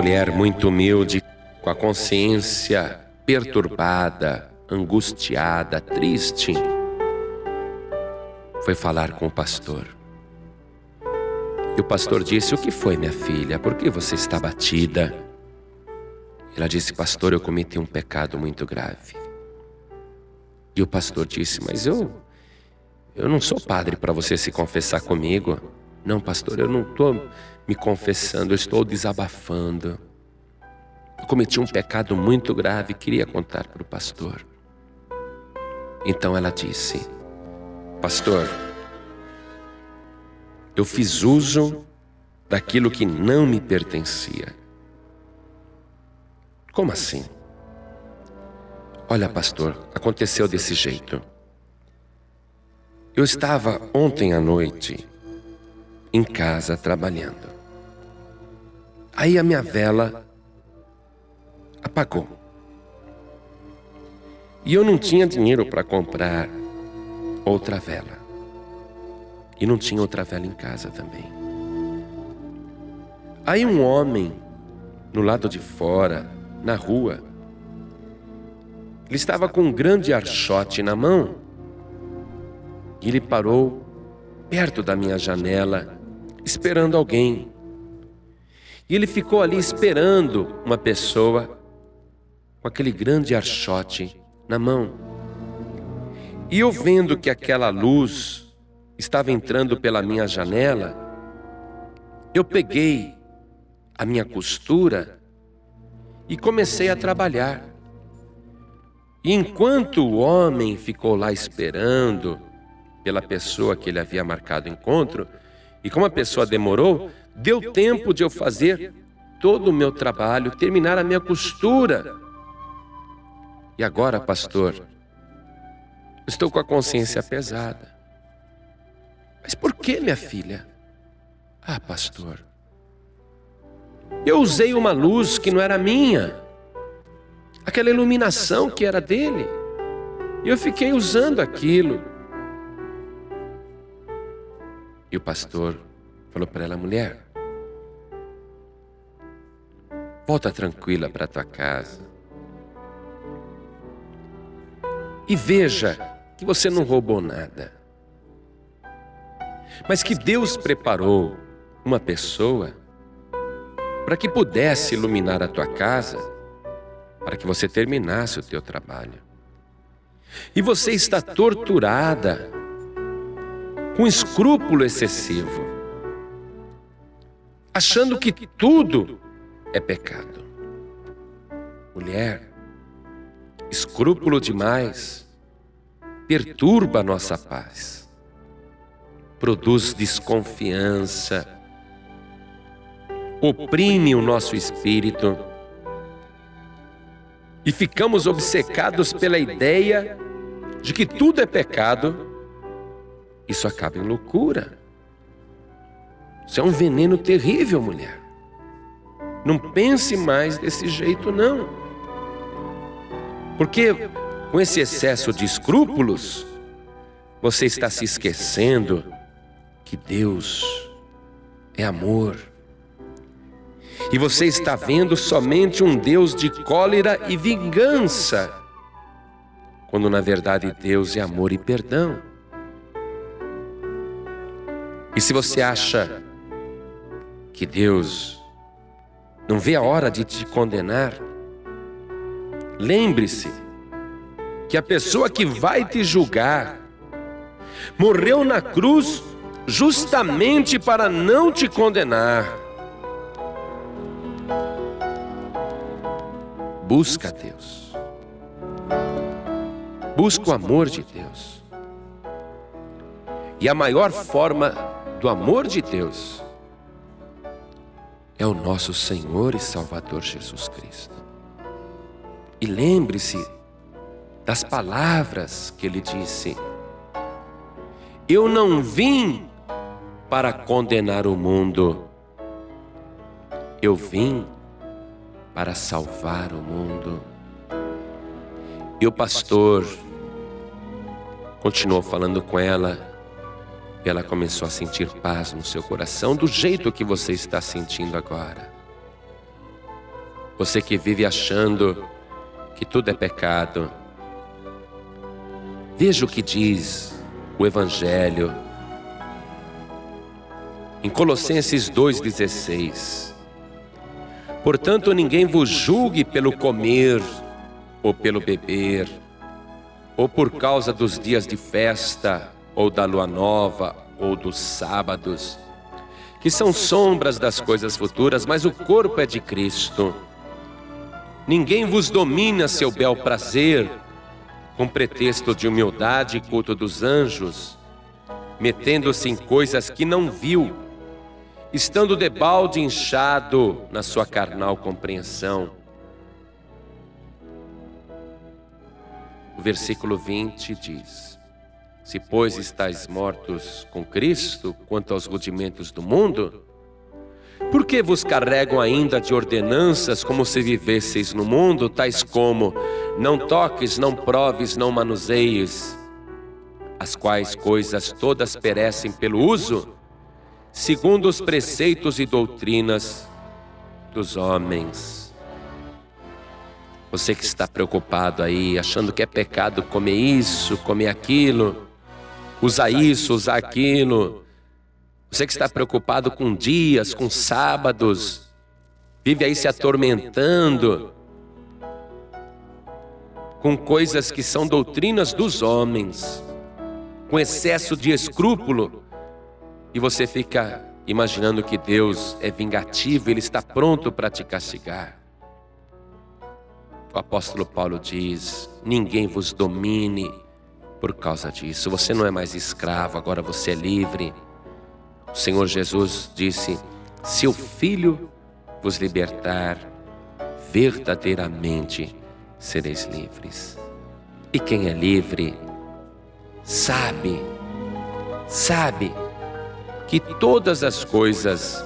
mulher muito humilde, com a consciência perturbada, angustiada, triste, foi falar com o pastor. E o pastor disse: O que foi, minha filha? Por que você está batida? Ela disse: Pastor, eu cometi um pecado muito grave. E o pastor disse: Mas eu, eu não sou padre para você se confessar comigo. Não, pastor, eu não estou me confessando, eu estou desabafando. Eu cometi um pecado muito grave, queria contar para o pastor. Então ela disse: Pastor, eu fiz uso daquilo que não me pertencia. Como assim? Olha, pastor, aconteceu desse jeito. Eu estava ontem à noite em casa trabalhando. Aí a minha vela apagou. E eu não tinha dinheiro para comprar outra vela. E não tinha outra vela em casa também. Aí um homem, no lado de fora, na rua, ele estava com um grande archote na mão. E ele parou perto da minha janela esperando alguém. E ele ficou ali esperando uma pessoa com aquele grande archote na mão. E eu vendo que aquela luz estava entrando pela minha janela, eu peguei a minha costura e comecei a trabalhar. E enquanto o homem ficou lá esperando pela pessoa que ele havia marcado encontro, e como a pessoa demorou, deu tempo de eu fazer todo o meu trabalho, terminar a minha costura. E agora, pastor, estou com a consciência pesada. Mas por que, minha filha? Ah, pastor, eu usei uma luz que não era minha, aquela iluminação que era dele, e eu fiquei usando aquilo. E o pastor falou para ela: mulher, volta tranquila para tua casa. E veja que você não roubou nada. Mas que Deus preparou uma pessoa para que pudesse iluminar a tua casa, para que você terminasse o teu trabalho. E você está torturada com escrúpulo excessivo, achando que tudo é pecado. Mulher, escrúpulo demais perturba a nossa paz, produz desconfiança, oprime o nosso espírito e ficamos obcecados pela ideia de que tudo é pecado isso acaba em loucura. Isso é um veneno terrível, mulher. Não pense mais desse jeito, não. Porque com esse excesso de escrúpulos, você está se esquecendo que Deus é amor. E você está vendo somente um Deus de cólera e vingança, quando na verdade Deus é amor e perdão. E se você acha que Deus não vê a hora de te condenar, lembre-se que a pessoa que vai te julgar morreu na cruz justamente para não te condenar. Busca Deus. Busca o amor de Deus. E a maior forma do amor de Deus é o nosso Senhor e Salvador Jesus Cristo. E lembre-se das palavras que ele disse: Eu não vim para condenar o mundo, eu vim para salvar o mundo. E o pastor continuou falando com ela ela começou a sentir paz no seu coração, do jeito que você está sentindo agora. Você que vive achando que tudo é pecado. Veja o que diz o Evangelho em Colossenses 2,16. Portanto, ninguém vos julgue pelo comer ou pelo beber, ou por causa dos dias de festa, ou da lua nova, ou dos sábados, que são sombras das coisas futuras, mas o corpo é de Cristo. Ninguém vos domina seu bel prazer, com pretexto de humildade e culto dos anjos, metendo-se em coisas que não viu, estando debalde inchado na sua carnal compreensão. O versículo 20 diz: Se, pois, estáis mortos com Cristo quanto aos rudimentos do mundo, por que vos carregam ainda de ordenanças como se vivesseis no mundo, tais como não toques, não proves, não manuseies, as quais coisas todas perecem pelo uso, segundo os preceitos e doutrinas dos homens. Você que está preocupado aí, achando que é pecado comer isso, comer aquilo, usar isso, usar aquilo, você que está preocupado com dias, com sábados, vive aí se atormentando com coisas que são doutrinas dos homens, com excesso de escrúpulo, e você fica imaginando que Deus é vingativo, Ele está pronto para te castigar. O apóstolo Paulo diz: ninguém vos domine por causa disso. Você não é mais escravo, agora você é livre. O Senhor Jesus disse: Se o Filho vos libertar, verdadeiramente sereis livres. E quem é livre, sabe, sabe que todas as coisas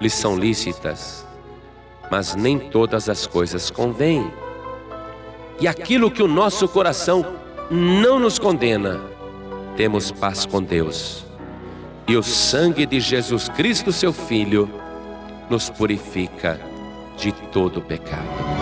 lhe são lícitas, mas nem todas as coisas convêm. E aquilo que o nosso coração não nos condena, temos paz com Deus e o sangue de Jesus Cristo, seu Filho, nos purifica de todo pecado.